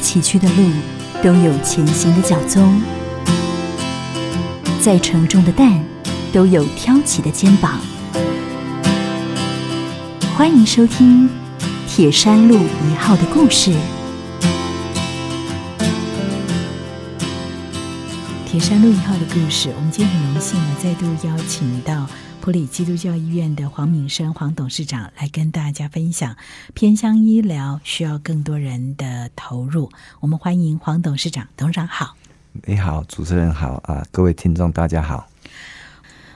崎岖的路，都有前行的脚踪；再沉重的担，都有挑起的肩膀。欢迎收听《铁山路一号》的故事。铁山路一号的故事，我们今天很荣幸呢，再度邀请到普里基督教医院的黄敏生黄董事长来跟大家分享偏乡医疗需要更多人的投入。我们欢迎黄董事长，董事长好。你好，主持人好啊，各位听众大家好。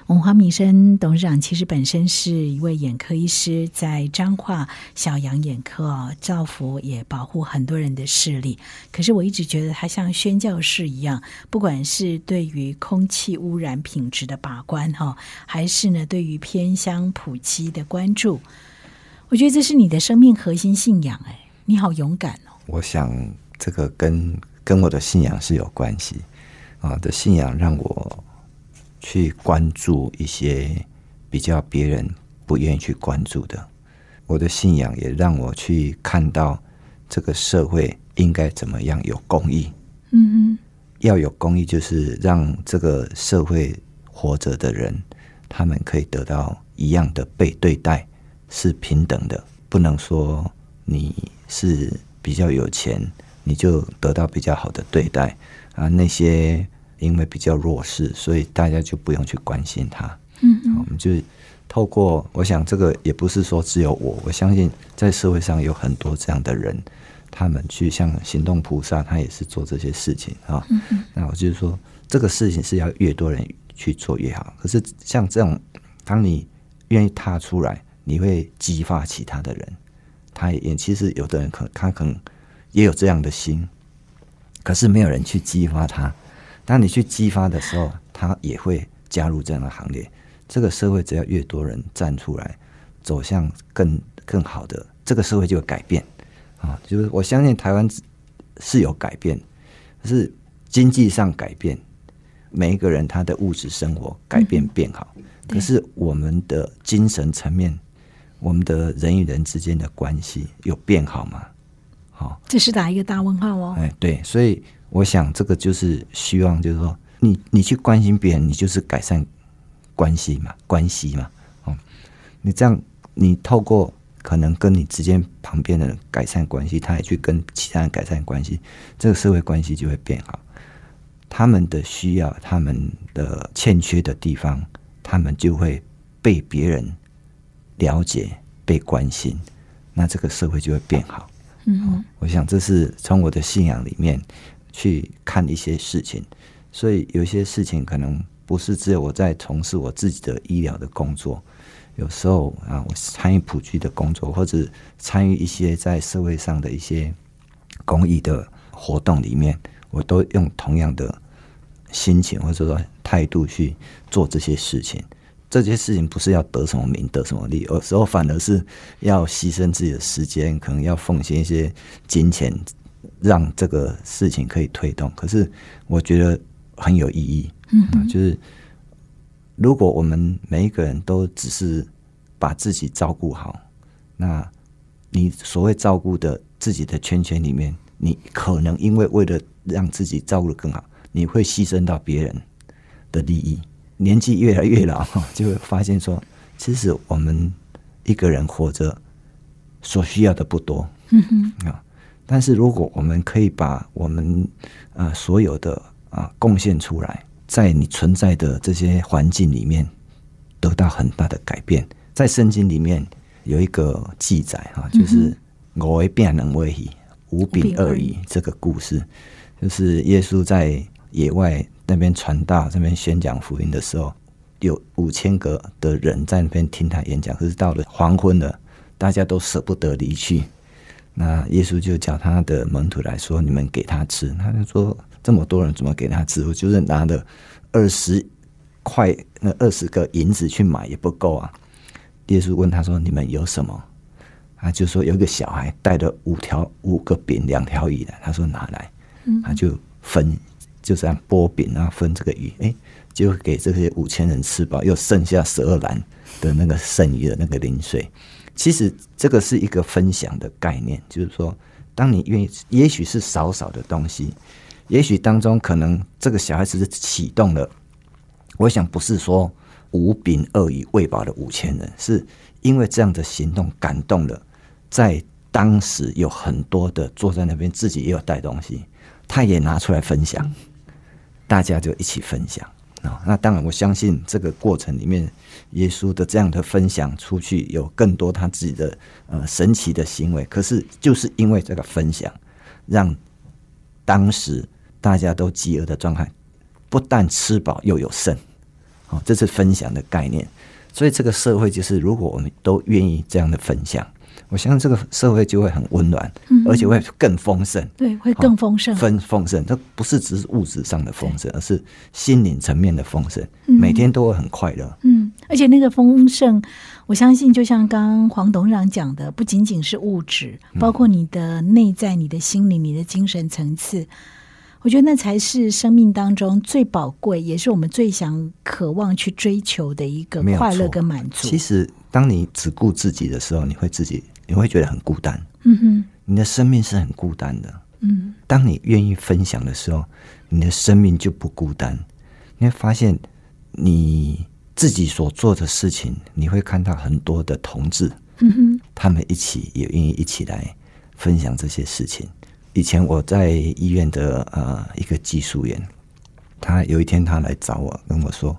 我们黄敏生董事长其实本身是一位眼科医师，在彰化小杨眼科哦，造福也保护很多人的视力。可是我一直觉得他像宣教士一样，不管是对于空气污染品质的把关哈，还是呢对于偏乡普及的关注，我觉得这是你的生命核心信仰。哎，你好勇敢哦！我想这个跟跟我的信仰是有关系啊，的信仰让我。去关注一些比较别人不愿意去关注的，我的信仰也让我去看到这个社会应该怎么样有公益。嗯嗯，要有公益，就是让这个社会活着的人，他们可以得到一样的被对待，是平等的。不能说你是比较有钱，你就得到比较好的对待啊，那些。因为比较弱势，所以大家就不用去关心他。嗯嗯，我们就透过，我想这个也不是说只有我，我相信在社会上有很多这样的人，他们去像行动菩萨，他也是做这些事情啊。嗯嗯，那我就是说，这个事情是要越多人去做越好。可是像这种，当你愿意踏出来，你会激发其他的人。他也其实有的人可他可能也有这样的心，可是没有人去激发他。当你去激发的时候，他也会加入这样的行列。这个社会只要越多人站出来，走向更更好的，这个社会就会改变。啊，就是我相信台湾是有改变，是经济上改变，每一个人他的物质生活改变变好。可是我们的精神层面，我们的人与人之间的关系有变好吗？好，这是打一个大问号哦。哎，对，所以。我想这个就是希望，就是说，你你去关心别人，你就是改善关系嘛，关系嘛，哦，你这样，你透过可能跟你之间旁边的人改善关系，他也去跟其他人改善关系，这个社会关系就会变好。他们的需要，他们的欠缺的地方，他们就会被别人了解、被关心，那这个社会就会变好。嗯，我想这是从我的信仰里面。去看一些事情，所以有些事情可能不是只有我在从事我自己的医疗的工作，有时候啊，我参与普及的工作，或者参与一些在社会上的一些公益的活动里面，我都用同样的心情或者说态度去做这些事情。这些事情不是要得什么名、得什么利，有时候反而是要牺牲自己的时间，可能要奉献一些金钱。让这个事情可以推动，可是我觉得很有意义。嗯，就是如果我们每一个人都只是把自己照顾好，那你所谓照顾的自己的圈圈里面，你可能因为为了让自己照顾的更好，你会牺牲到别人的利益。年纪越来越老，就会发现说，其实我们一个人活着所需要的不多。嗯哼啊。但是，如果我们可以把我们啊所有的啊贡献出来，在你存在的这些环境里面得到很大的改变，在圣经里面有一个记载哈，就是我为变能为矣，五饼二鱼这个故事，就是耶稣在野外那边传道、那边宣讲福音的时候，有五千个的人在那边听他演讲，可是到了黄昏了，大家都舍不得离去。那耶稣就叫他的门徒来说：“你们给他吃。”他就说：“这么多人怎么给他吃？我就是拿了二十块，那二十个银子去买也不够啊。”耶稣问他说：“你们有什么？”他就说：“有一个小孩带了五条五个饼，两条鱼来。”他说：“拿来。”他就分，就这样剥饼然后分这个鱼，哎，就给这些五千人吃饱，又剩下十二篮的那个剩余的那个零碎。其实这个是一个分享的概念，就是说，当你愿意，也许是少少的东西，也许当中可能这个小孩子是启动了。我想不是说五饼二鱼喂饱了五千人，是因为这样的行动感动了，在当时有很多的坐在那边自己也有带东西，他也拿出来分享，大家就一起分享啊。那当然，我相信这个过程里面，耶稣的这样的分享出去，有更多他自己的呃神奇的行为。可是就是因为这个分享，让当时大家都饥饿的状态。不但吃饱又有剩，好，这是分享的概念。所以这个社会就是，如果我们都愿意这样的分享，我相信这个社会就会很温暖，而且会更丰盛。对，会更丰盛，丰丰盛。这不是只是物质上的丰盛，而是心灵层面的丰盛。每天都会很快乐。嗯，而且那个丰盛，我相信就像刚刚黄董事长讲的，不仅仅是物质，包括你的内在、你的心灵、你的精神层次。我觉得那才是生命当中最宝贵，也是我们最想渴望去追求的一个快乐跟满足。其实，当你只顾自己的时候，你会自己你会觉得很孤单。嗯哼，你的生命是很孤单的。嗯，当你愿意分享的时候，你的生命就不孤单。你会发现你自己所做的事情，你会看到很多的同志，嗯哼，他们一起也愿意一起来分享这些事情。以前我在医院的呃一个技术员，他有一天他来找我，跟我说：“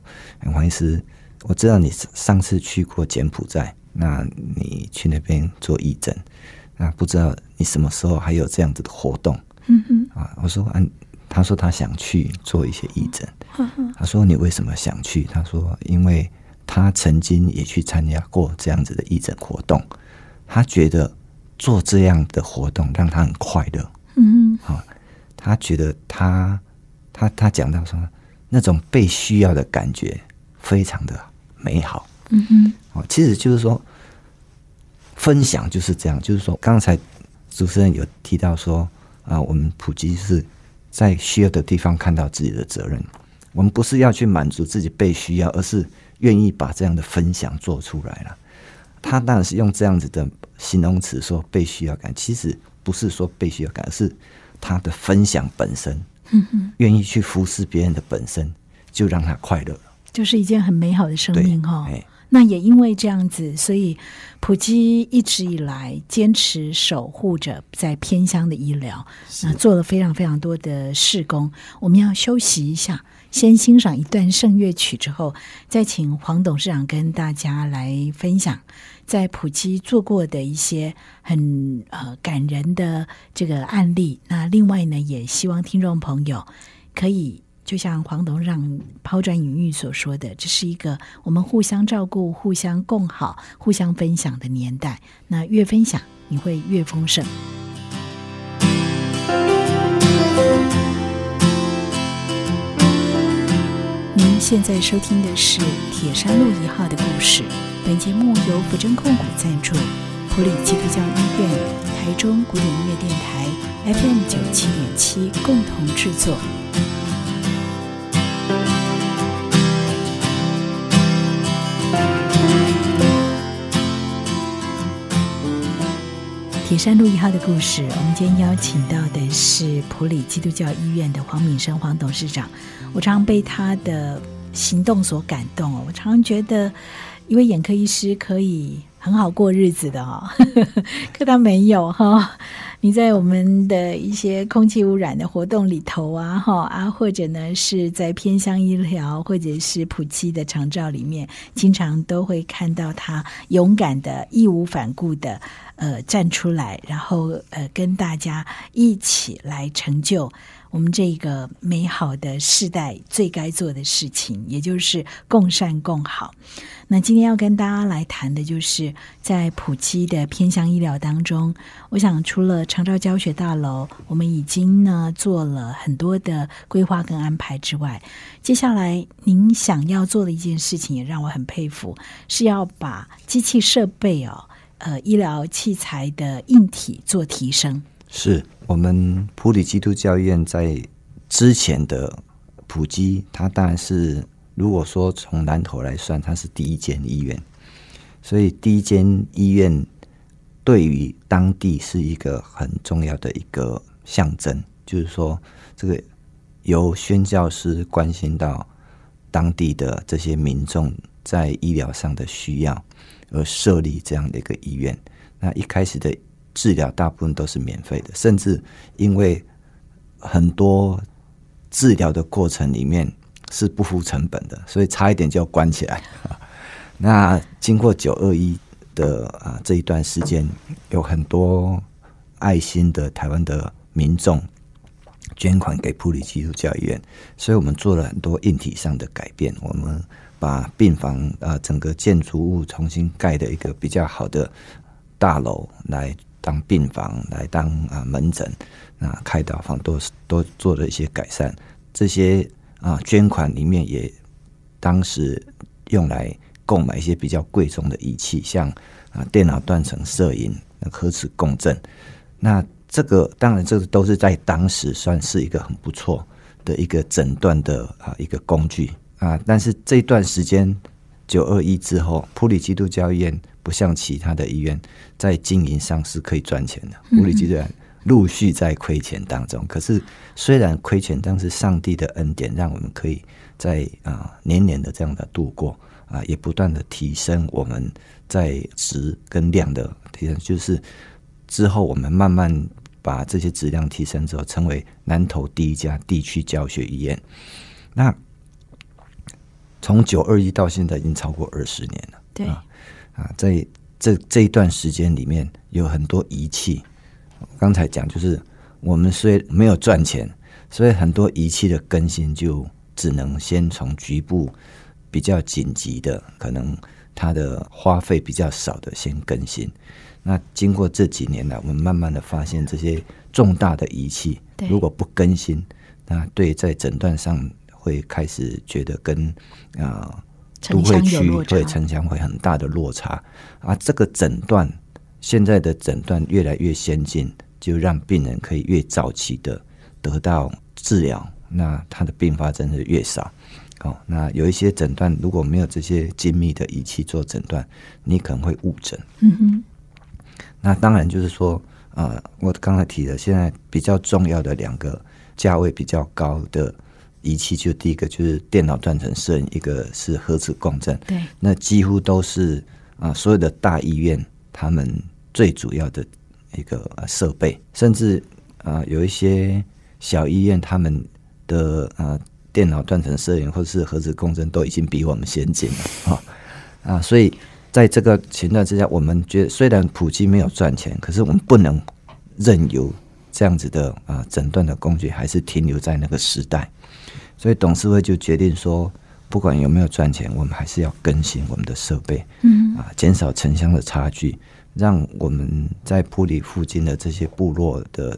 黄医师，我知道你上次去过柬埔寨，那你去那边做义诊，那不知道你什么时候还有这样子的活动？”嗯哼，啊，我说：“啊，他说他想去做一些义诊。”他说：“你为什么想去？”他说：“因为他曾经也去参加过这样子的义诊活动，他觉得做这样的活动让他很快乐。”嗯，好，他觉得他他他讲到说，那种被需要的感觉非常的美好。嗯哼，哦，其实就是说，分享就是这样，就是说，刚才主持人有提到说，啊，我们普及是在需要的地方看到自己的责任，我们不是要去满足自己被需要，而是愿意把这样的分享做出来了。他当然是用这样子的形容词说被需要感，其实。不是说被需要感，而是他的分享本身，嗯哼愿意去服侍别人的本身，就让他快乐了，就是一件很美好的生命哈。那也因为这样子，所以普基一直以来坚持守护着在偏乡的医疗，那做了非常非常多的事工。我们要休息一下，先欣赏一段圣乐曲，之后再请黄董事长跟大家来分享。在普基做过的一些很呃感人的这个案例，那另外呢，也希望听众朋友可以就像黄董让抛砖引玉所说的，这是一个我们互相照顾、互相共好、互相分享的年代。那越分享，你会越丰盛。您现在收听的是铁山路一号的故事。本节目由福真控股赞助，普里基督教医院、台中古典音乐电台 FM 九七点七共同制作。铁山路一号的故事，我们今天邀请到的是普里基督教医院的黄敏生黄董事长。我常常被他的行动所感动哦，我常常觉得。一位眼科医师可以很好过日子的哦，可他没有哈。你在我们的一些空气污染的活动里头啊，哈啊，或者呢是在偏乡医疗或者是普及的长照里面，经常都会看到他勇敢的、义无反顾的呃站出来，然后呃跟大家一起来成就。我们这个美好的世代最该做的事情，也就是共善共好。那今天要跟大家来谈的，就是在普及的偏向医疗当中，我想除了长照教学大楼，我们已经呢做了很多的规划跟安排之外，接下来您想要做的一件事情，也让我很佩服，是要把机器设备哦，呃，医疗器材的硬体做提升。是我们普里基督教院在之前的普基，它当然是如果说从南头来算，它是第一间医院。所以第一间医院对于当地是一个很重要的一个象征，就是说这个由宣教师关心到当地的这些民众在医疗上的需要，而设立这样的一个医院。那一开始的治疗大部分都是免费的，甚至因为很多治疗的过程里面是不付成本的，所以差一点就要关起来。那经过九二一的啊这一段时间，有很多爱心的台湾的民众捐款给普里基督教医院，所以我们做了很多硬体上的改变。我们把病房啊整个建筑物重新盖的一个比较好的大楼来当病房，来当啊门诊，啊开刀房都都做了一些改善。这些啊捐款里面也当时用来。购买一些比较贵重的仪器，像啊电脑断层摄影、核磁共振。那这个当然，这个都是在当时算是一个很不错的一个诊断的啊一个工具啊。但是这段时间九二一之后，普里基督教医院不像其他的医院在经营上是可以赚钱的。普里基督教陆续在亏钱当中。可是虽然亏钱，但是上帝的恩典让我们可以在啊年年的这样的度过。啊，也不断的提升我们在值跟量的提升，就是之后我们慢慢把这些质量提升之后，成为南投第一家地区教学医院。那从九二一到现在已经超过二十年了。对啊，在这这一段时间里面，有很多仪器。刚才讲就是我们虽没有赚钱，所以很多仪器的更新就只能先从局部。比较紧急的，可能它的花费比较少的，先更新。那经过这几年来，我们慢慢的发现，这些重大的仪器如果不更新，那对在诊断上会开始觉得跟啊都会区对城乡会很大的落差。啊，这个诊断现在的诊断越来越先进，就让病人可以越早期的得到治疗，那他的并发症是越少。哦，那有一些诊断如果没有这些精密的仪器做诊断，你可能会误诊。嗯哼。那当然就是说，呃，我刚才提的，现在比较重要的两个价位比较高的仪器，就第一个就是电脑断层摄影，一个是核磁共振。对。那几乎都是啊，所有的大医院他们最主要的一个设备，甚至啊，有一些小医院他们的啊。电脑断层摄影或者是核磁共振都已经比我们先进了啊啊！所以在这个情况之下，我们觉得虽然普及没有赚钱，可是我们不能任由这样子的啊诊断的工具还是停留在那个时代。所以董事会就决定说，不管有没有赚钱，我们还是要更新我们的设备，嗯啊，减少城乡的差距，让我们在普里附近的这些部落的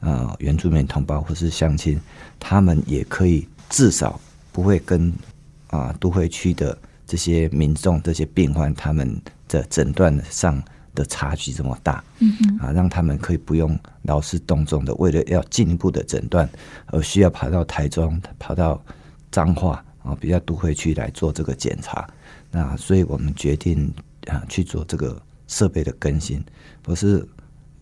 啊原住民同胞或是乡亲，他们也可以。至少不会跟啊都会区的这些民众、这些病患他们的诊断上的差距这么大，嗯嗯啊，让他们可以不用劳师动众的，为了要进一步的诊断而需要跑到台中、跑到彰化啊，比较都会区来做这个检查。那所以我们决定啊去做这个设备的更新，不是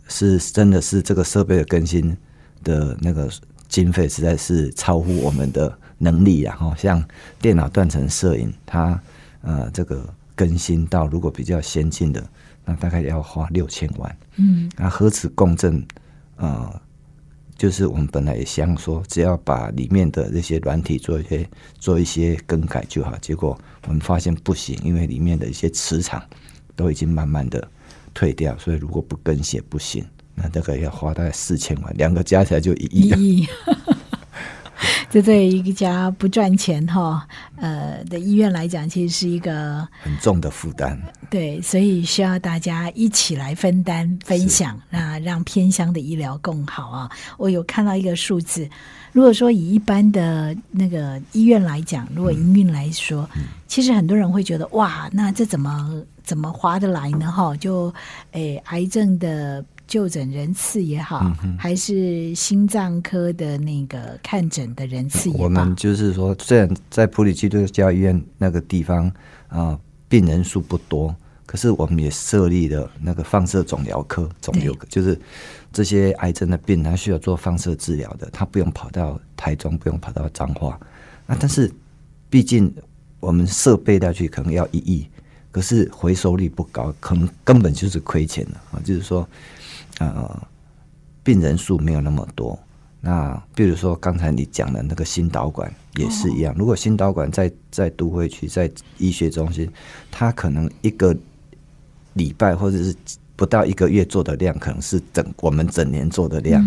是真的是这个设备的更新的那个。经费实在是超乎我们的能力啊！哈，像电脑断层摄影，它呃这个更新到如果比较先进的，那大概要花六千万。嗯，那核磁共振，呃，就是我们本来也想说，只要把里面的这些软体做一些做一些更改就好，结果我们发现不行，因为里面的一些磁场都已经慢慢的退掉，所以如果不更新不行。那大概要花大概四千万，两个加起来就一亿。一亿，这对一家不赚钱哈呃的医院来讲，其实是一个很重的负担。对，所以需要大家一起来分担、分享，那让偏乡的医疗更好啊！我有看到一个数字，如果说以一般的那个医院来讲，如果营运来说，其实很多人会觉得哇，那这怎么怎么划得来呢？哈，就诶，癌症的。就诊人次也好，还是心脏科的那个看诊的人次也好，我们就是说，虽然在普里基督教医院那个地方啊，病人数不多，可是我们也设立了那个放射肿瘤科、肿瘤科，就是这些癌症的病，他需要做放射治疗的，他不用跑到台中，不用跑到彰化。那但是毕竟我们设备下去可能要一亿，可是回收率不高，可能根本就是亏钱的啊！就是说，呃，病人数没有那么多。那比如说刚才你讲的那个心导管也是一样，如果心导管在在都会区在医学中心，它可能一个礼拜或者是不到一个月做的量，可能是整我们整年做的量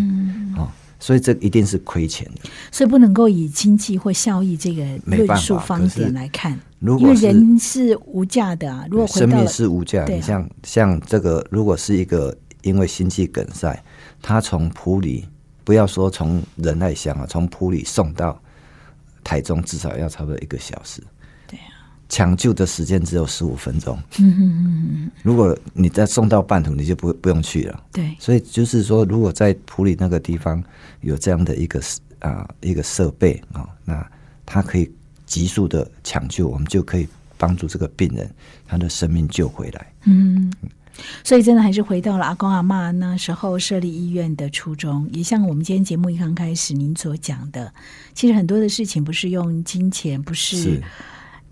啊，所以这一定是亏钱的。所以不能够以经济或效益这个论述方点来看，因为人是无价的啊。如果生命是无价，你像像这个，如果是一个因为心肌梗塞，他从普里。不要说从仁爱乡啊，从普里送到台中，至少要差不多一个小时。对啊，抢救的时间只有十五分钟。嗯嗯嗯如果你再送到半途，你就不不用去了。对。所以就是说，如果在普里那个地方有这样的一个啊一个设备啊，那它可以急速的抢救，我们就可以帮助这个病人他的生命救回来。嗯。所以，真的还是回到了阿公阿妈那时候设立医院的初衷。也像我们今天节目一刚开始您所讲的，其实很多的事情不是用金钱，不是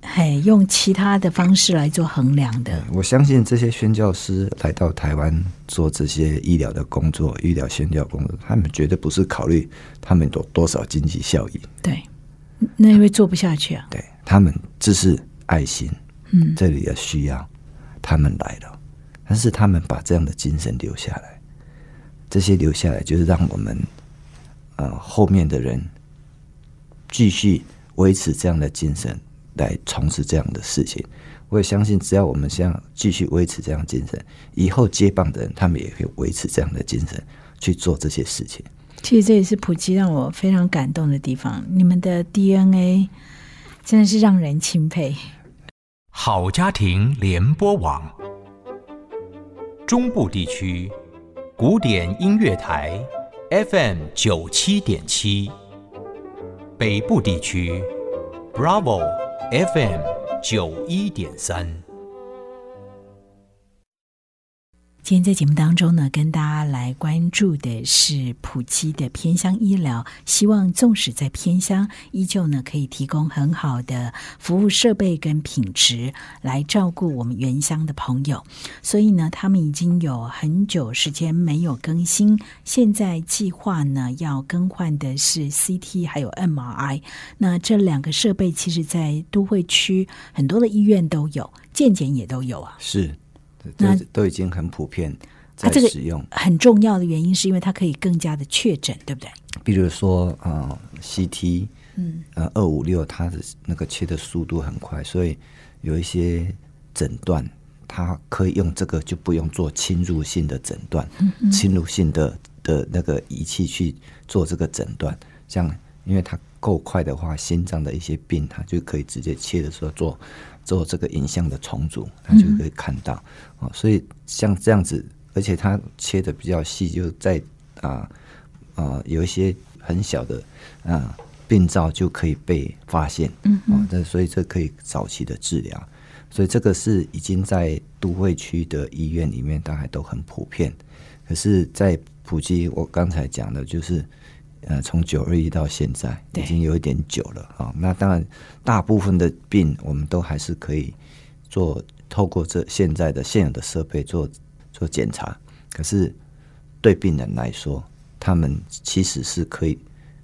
嘿用其他的方式来做衡量的。我相信这些宣教师来到台湾做这些医疗的工作、医疗宣教工作，他们绝对不是考虑他们有多少经济效益。对，那因为做不下去啊。对他们这是爱心，嗯，这里的需要，他们来了。但是他们把这样的精神留下来，这些留下来就是让我们，呃，后面的人继续维持这样的精神来从事这样的事情。我也相信，只要我们像继续维持这样精神，以后接棒的人他们也会维持这样的精神去做这些事情。其实这也是普及让我非常感动的地方。你们的 DNA 真的是让人钦佩。好家庭联播网。中部地区古典音乐台 FM 九七点七，北部地区 Bravo FM 九一点三。今天在节目当中呢，跟大家来关注的是普基的偏乡医疗。希望纵使在偏乡，依旧呢可以提供很好的服务设备跟品质，来照顾我们原乡的朋友。所以呢，他们已经有很久时间没有更新，现在计划呢要更换的是 CT 还有 MRI。那这两个设备，其实在都会区很多的医院都有，健检也都有啊。是。那都已经很普遍在使用。很重要的原因是因为它可以更加的确诊，对不对？比如说，呃，CT，嗯，呃，二五六，它的那个切的速度很快，所以有一些诊断，它可以用这个，就不用做侵入性的诊断，侵入性的的那个仪器去做这个诊断。像，因为它够快的话，心脏的一些病，它就可以直接切的时候做。做这个影像的重组，他就可以看到啊，所以像这样子，而且它切的比较细，就在啊啊有一些很小的啊病灶就可以被发现，嗯啊，这所以这可以早期的治疗，所以这个是已经在都会区的医院里面大概都很普遍，可是，在普及我刚才讲的就是。呃，从九二一到现在，已经有一点久了啊。那当然，大部分的病我们都还是可以做，透过这现在的现有的设备做做检查。可是对病人来说，他们其实是可以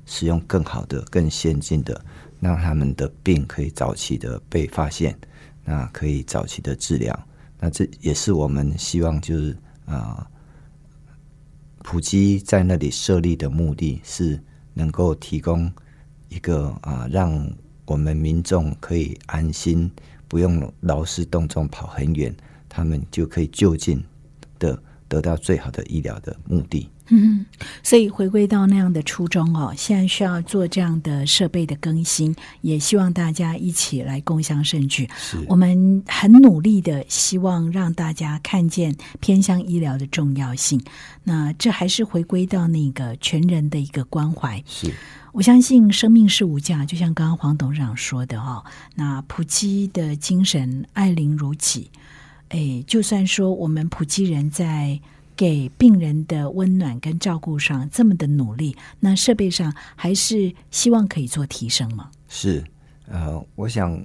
使用更好的、更先进的，让他们的病可以早期的被发现，那可以早期的治疗。那这也是我们希望就是啊。普基在那里设立的目的是能够提供一个啊，让我们民众可以安心，不用劳师动众跑很远，他们就可以就近的得到最好的医疗的目的。嗯，所以回归到那样的初衷哦，现在需要做这样的设备的更新，也希望大家一起来共享盛举。我们很努力的希望让大家看见偏向医疗的重要性。那这还是回归到那个全人的一个关怀。是我相信生命是无价，就像刚刚黄董事长说的哦，那普基的精神爱邻如己。哎，就算说我们普基人在给病人的温暖跟照顾上这么的努力，那设备上还是希望可以做提升吗？是，呃，我想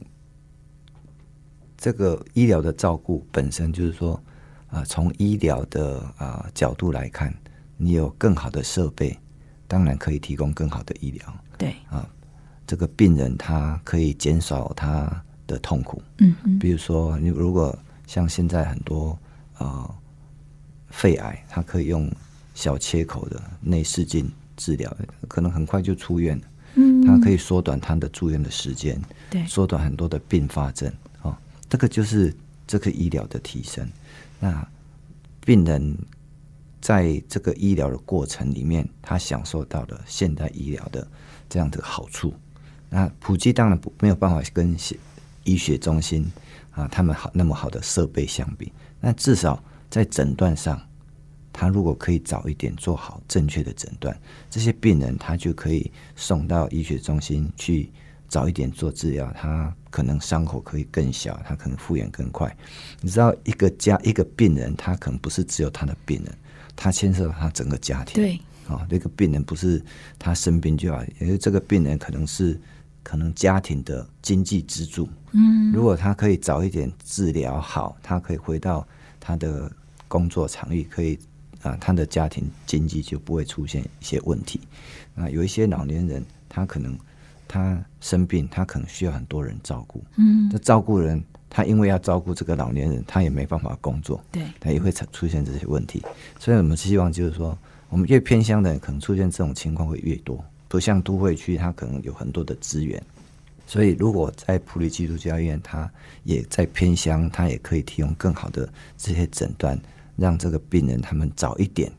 这个医疗的照顾本身就是说，啊、从医疗的啊、角度来看，你有更好的设备，当然可以提供更好的医疗。对啊，这个病人他可以减少他的痛苦，嗯嗯，比如说，你如果像现在很多呃肺癌，他可以用小切口的内视镜治疗，可能很快就出院了。嗯，它可以缩短他的住院的时间，对，缩短很多的并发症哦。这个就是这个医疗的提升。那病人在这个医疗的过程里面，他享受到了现代医疗的这样的好处。那普及当然不没有办法跟医学中心啊他们好那么好的设备相比，那至少在诊断上，他如果可以早一点做好正确的诊断，这些病人他就可以送到医学中心去早一点做治疗，他可能伤口可以更小，他可能复原更快。你知道，一个家一个病人，他可能不是只有他的病人，他牵涉到他整个家庭。对，啊、这个病人不是他生病就好，因为这个病人可能是可能家庭的经济支柱。嗯，如果他可以早一点治疗好，他可以回到他的工作场域，可以啊，他的家庭经济就不会出现一些问题。啊，有一些老年人，他可能他生病，他可能需要很多人照顾。嗯，那照顾人，他因为要照顾这个老年人，他也没办法工作。对，他也会出出现这些问题。所以我们希望就是说，我们越偏乡的人可能出现这种情况会越多，不像都会区，他可能有很多的资源。所以如果在普利基督教医院，他也在偏乡，他也可以提供更好的这些诊断，让这个病人他们早一点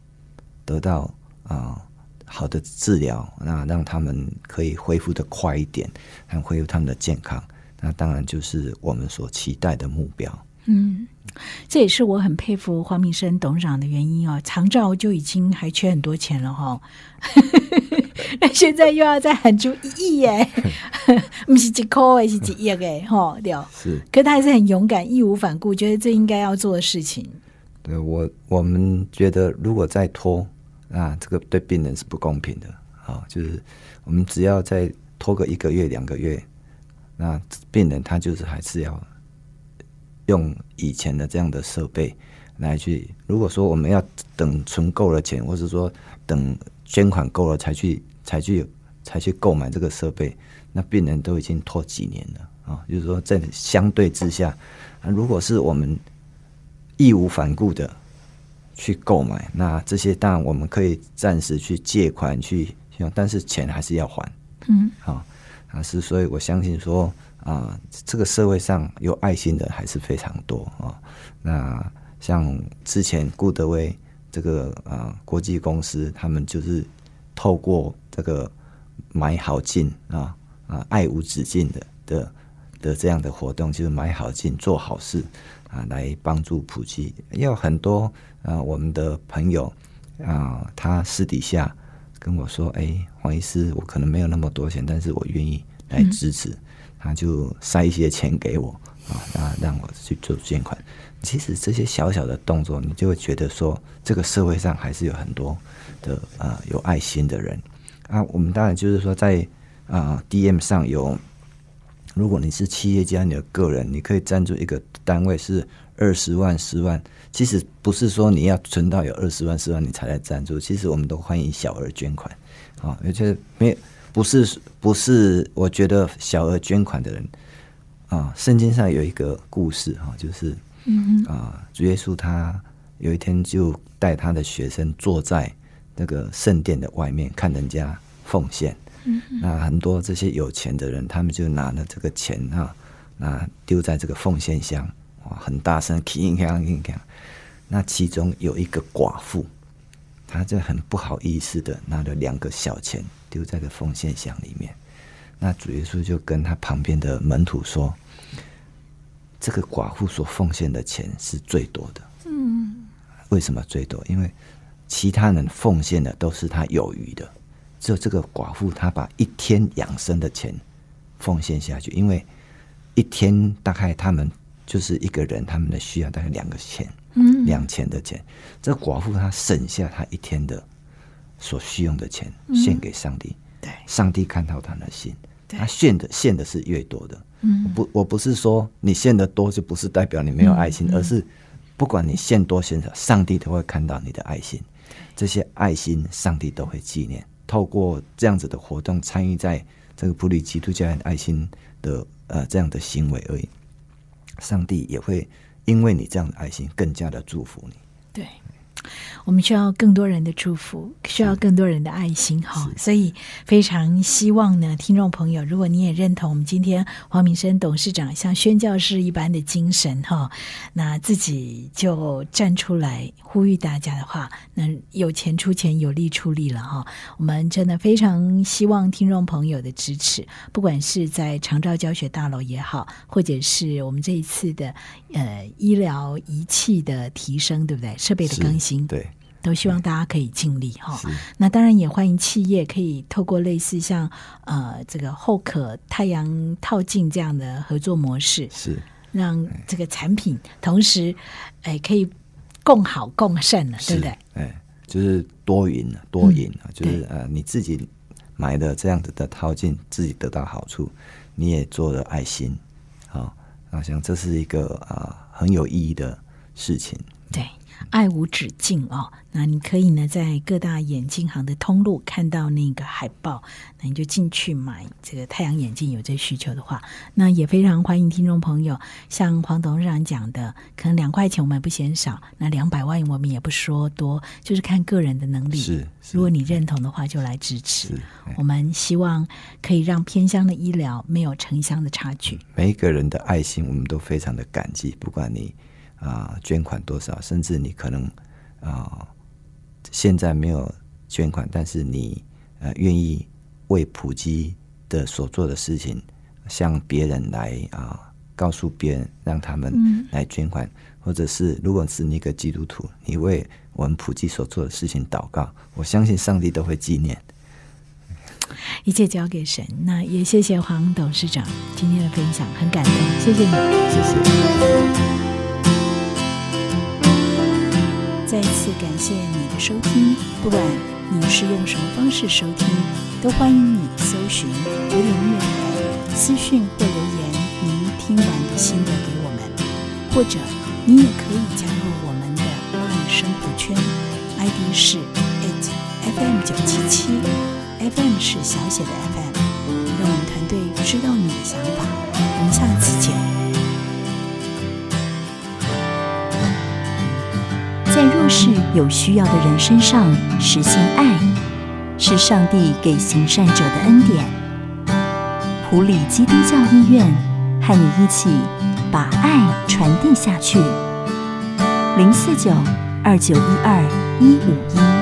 得到啊、好的治疗，那让他们可以恢复的快一点，还恢复他们的健康。那当然就是我们所期待的目标。嗯，这也是我很佩服黄明生董事长的原因哦。长照就已经还缺很多钱了哈、那现在又要再喊出一亿耶，不是几块而，是几亿耶，哈，对哦。是。可他还是很勇敢，义无反顾，觉得这应该要做的事情。对我，我们觉得如果再拖，啊，这个对病人是不公平的。啊，就是我们只要再拖个一个月、两个月，那病人他就是还是要用以前的这样的设备来去。如果说我们要等存够了钱，或者说等捐款够了才去才去才去购买这个设备，那病人都已经拖几年了啊。就是说，在相对之下，啊如果是我们义无反顾的去购买，那这些当然我们可以暂时去借款去用，但是钱还是要还。嗯，好啊是，所以我相信说啊，这个社会上有爱心的还是非常多啊。那像之前顾德威这个啊国际公司，他们就是透过这个买好进啊啊爱无止境的的的这样的活动，就是买好进做好事啊，来帮助普及。也有很多啊我们的朋友啊，他私底下。跟我说：“哎、黄医师，我可能没有那么多钱，但是我愿意来支持。他就塞一些钱给我啊，那让我去做捐款。其实这些小小的动作，你就会觉得说，这个社会上还是有很多的呃有爱心的人啊。我们当然就是说在，啊 DM 上有，如果你是企业家，你的个人，你可以赞助一个单位是二十万、十万。其实不是说你要存到有二十万、十万你才来赞助，其实我们都欢迎小额捐款啊。而且没不是不是，我觉得小额捐款的人啊，圣经上有一个故事哈、就是嗯啊，主耶稣他有一天就带他的学生坐在那个圣殿的外面看人家奉献。嗯那很多这些有钱的人，他们就拿了这个钱啊，那丢在这个奉献箱，哇，很大声，铿锵铿锵。那其中有一个寡妇，她就很不好意思的拿了两个小钱丢在了奉献箱里面。那主耶稣就跟他旁边的门徒说：“这个寡妇所奉献的钱是最多的。嗯，为什么最多？因为其他人奉献的都是他有余的，只有这个寡妇她把一天养生的钱奉献下去，因为一天大概他们就是一个人他们的需要大概两个钱，嗯两钱的钱。这寡妇她省下她一天的所需用的钱，献给上帝。对上帝看到她的心，对他献的献的是越多的。嗯我不，我不是说你献的多就不是代表你没有爱心，而是不管你献多献少，上帝都会看到你的爱心。这些爱心，上帝都会纪念。透过这样子的活动，参与在这个普里基督教人爱心的呃这样的行为而已，上帝也会因为你这样的爱心，更加的祝福你。对，我们需要更多人的祝福，需要更多人的爱心哈。所以非常希望呢，听众朋友，如果你也认同我们今天黄敏生董事长像宣教士一般的精神哈，那自己就站出来呼吁大家的话，那有钱出钱，有力出力了哈。我们真的非常希望听众朋友的支持，不管是在长照教学大楼也好，或者是我们这一次的呃医疗仪器的提升，对不对？设备的更新，对，都希望大家可以尽力哈是。那当然也欢迎企业可以透过类似像呃这个后可太阳套镜这样的合作模式，是让这个产品同时哎可以共好共善了，对不对？？哎，就是多赢啊，多赢啊，就是呃，你自己买的这样子的套件，自己得到好处，你也做了爱心，好、我想这是一个啊、很有意义的事情。对，爱无止境哦。那你可以呢，在各大眼镜行的通路看到那个海报，那你就进去买这个太阳眼镜。有这需求的话，那也非常欢迎听众朋友，像黄董事长讲的，可能两块钱我们不嫌少，那两百万我们也不说多，就是看个人的能力。是是如果你认同的话，就来支持我们希望可以让偏乡的医疗没有城乡的差距。每一个人的爱心，我们都非常的感激。不管你啊、捐款多少，甚至你可能啊、现在没有捐款，但是你呃愿意为普及的所做的事情，向别人来啊、告诉别人，让他们来捐款，或者是如果是你一个基督徒，你为我们普及所做的事情祷告，我相信上帝都会纪念。一切交给神。那也谢谢黄董事长今天的分享，很感动，谢谢你。谢谢。再次感谢你的收听，不管你是用什么方式收听，都欢迎你搜寻古典音乐台私讯或留言您听完的心得给我们，或者你也可以加入我们的 LINE 生活圈，ID 是 it FM 九七七，FM 是小写的 FM，让我们团队知道你的想法。我们下次是。有需要的人身上实现爱，是上帝给行善者的恩典。普里基督教医院和你一起把爱传递下去。零四九二九一二一五一。